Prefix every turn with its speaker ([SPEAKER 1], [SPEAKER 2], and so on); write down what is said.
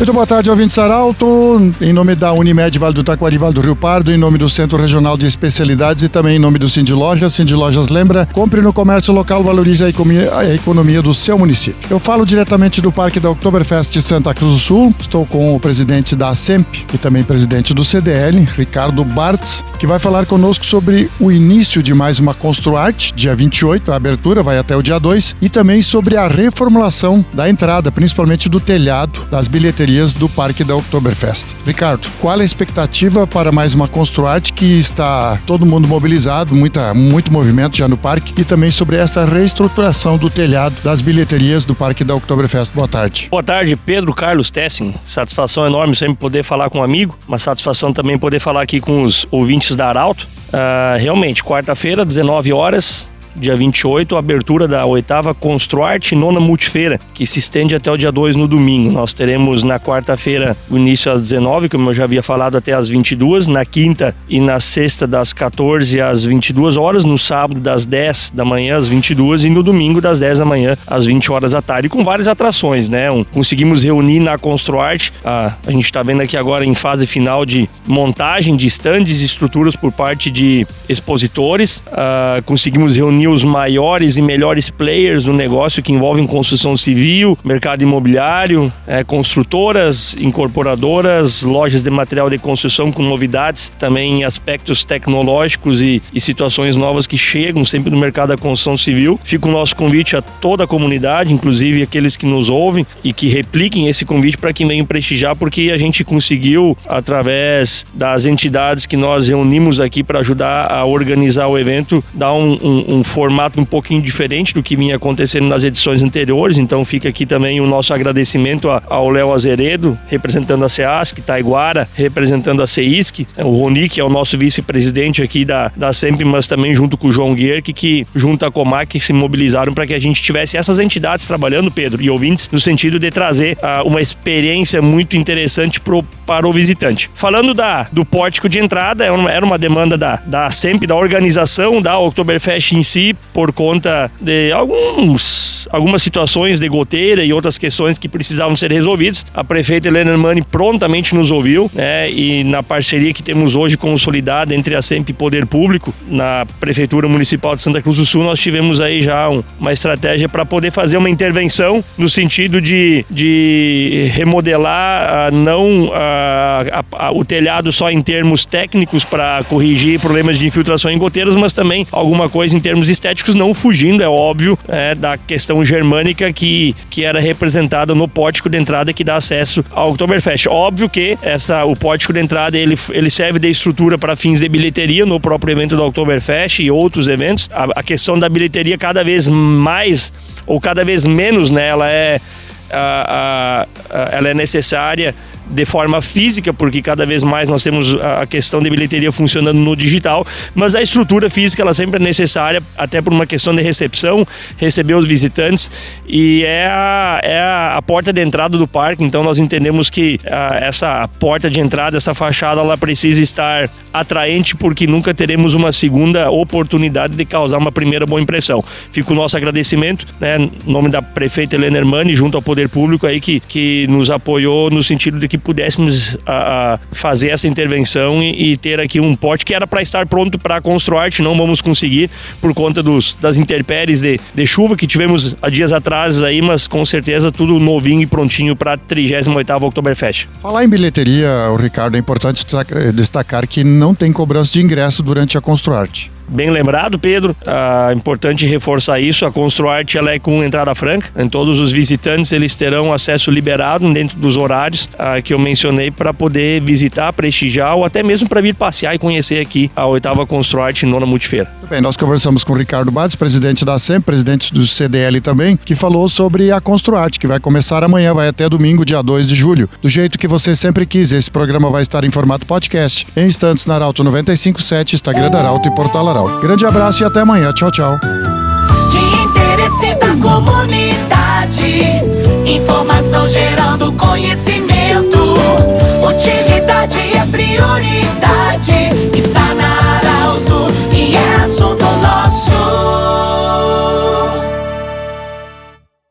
[SPEAKER 1] Muito boa tarde, ouvinte Saralto. Em nome da Unimed Vale do Taquari, Vale do Rio Pardo, em nome do Centro Regional de Especialidades e também em nome do Cindy Lojas. Cindy Lojas lembra, compre no comércio local, valorize a economia, do seu município. Eu falo diretamente do Parque da Oktoberfest de Santa Cruz do Sul. Estou com o presidente da SEMP e também presidente do CDL, Ricardo Bartz, que vai falar conosco sobre o início de mais uma Construarte, dia 28, a abertura vai até o dia 2, e também sobre a reformulação da entrada, principalmente do telhado das bilheterias do Parque da Oktoberfest. Ricardo, qual a expectativa para mais uma Construarte que está todo mundo mobilizado, muita, muito movimento já no parque, e também sobre essa reestruturação do telhado das bilheterias do Parque da Oktoberfest? Boa tarde.
[SPEAKER 2] Boa tarde, Pedro Carlos Tessin. Satisfação enorme sempre poder falar com um amigo, uma satisfação também poder falar aqui com os ouvintes da Arauto. Uh, realmente, quarta-feira, 19 horas, dia 28, a abertura da oitava Construarte Nona Multifeira, que se estende até o dia 2 no domingo. Nós teremos na quarta-feira o início às 19, como eu já havia falado, até às 22, na quinta e na sexta das 14 às 22 horas, no sábado das 10 da manhã às 22 e no domingo das 10 da manhã às 20 horas da tarde, com várias atrações, né? Um, conseguimos reunir na Construarte, a, a gente está vendo aqui agora em fase final de montagem de estandes e estruturas por parte de expositores, a, conseguimos reunir os maiores e melhores players do negócio que envolvem construção civil, mercado imobiliário, é, construtoras, incorporadoras, lojas de material de construção com novidades, também aspectos tecnológicos e, e situações novas que chegam sempre no mercado da construção civil. Fica o nosso convite a toda a comunidade, inclusive aqueles que nos ouvem e que repliquem esse convite para que venham prestigiar, porque a gente conseguiu, através das entidades que nós reunimos aqui para ajudar a organizar o evento, dar um, um, um formato um pouquinho diferente do que vinha acontecendo nas edições anteriores. Então fica aqui também o nosso agradecimento ao Léo Azeredo, representando a SEASC, Taiguara, representando a CEISC, o Roni, que é o nosso vice-presidente aqui da, da SEMP, mas também junto com o João Guerque, que junto à Comac se mobilizaram para que a gente tivesse essas entidades trabalhando, Pedro, e ouvintes, no sentido de trazer uh, uma experiência muito interessante pro, para o visitante. Falando da, do pórtico de entrada, era é uma, era uma demanda da, da SEMP, da organização da Oktoberfest em si, por conta de alguns, algumas situações de goteira e outras questões que precisavam ser resolvidas. A prefeita Helena Mani prontamente nos ouviu, né? E na parceria que temos hoje consolidada entre a SEMP e Poder Público, na Prefeitura Municipal de Santa Cruz do Sul, nós tivemos aí já um, uma estratégia para poder fazer uma intervenção no sentido de, de remodelar não a, a, o telhado só em termos técnicos para corrigir problemas de infiltração em goteiras, mas também alguma coisa em termos estéticos, não fugindo, é óbvio, é, da questão germânica que, que era representada no pórtico de entrada que dá acesso ao Oktoberfest. Óbvio que essa, o pórtico de entrada ele, ele serve de estrutura para fins de bilheteria no próprio evento do Oktoberfest e outros eventos. A, a questão da bilheteria cada vez mais ou cada vez menos, né, ela é, a, a, ela é necessária de forma física, porque cada vez mais nós temos a questão de bilheteria funcionando no digital, mas a estrutura física ela sempre é necessária, até por uma questão de recepção, receber os visitantes, e é a, é a porta de entrada do parque, então nós entendemos que a, essa porta de entrada, essa fachada, ela precisa estar atraente, porque nunca teremos uma segunda oportunidade de causar uma primeira boa impressão. Fica o nosso agradecimento, né, em nome da prefeita Helena Hermani, junto ao Poder Público aí, que, que nos apoiou no sentido de que pudéssemos a, a fazer essa intervenção e, e, ter aqui um pote que era para estar pronto para Construarte, não vamos conseguir por conta dos, das intempéries de, de chuva que tivemos há dias atrás aí, mas com certeza tudo novinho e prontinho para a 38ª Oktoberfest.
[SPEAKER 1] Falar em bilheteria, Ricardo, é importante destacar que não tem cobrança de ingresso durante a Construarte.
[SPEAKER 2] Bem lembrado, Pedro. É importante reforçar isso. A Construarte ela é com entrada franca. Em todos os visitantes eles terão acesso liberado dentro dos horários ah, que eu mencionei para poder visitar, prestigiar ou até mesmo para vir passear e conhecer aqui a oitava Construarte Nona Multifeira.
[SPEAKER 1] Bem, nós conversamos com o Ricardo Bades, presidente da SEM, presidente do CDL também, que falou sobre a Construarte, que vai começar amanhã, vai até domingo, dia 2 de julho. Do jeito que você sempre quis, esse programa vai estar em formato podcast. Em instantes na Arauto 957, Instagram da Arauto e Portal Arauto. Grande abraço e até amanhã. Tchau, tchau.
[SPEAKER 3] De interesse da comunidade, informação gerando conhecimento. Utilidade é prioridade.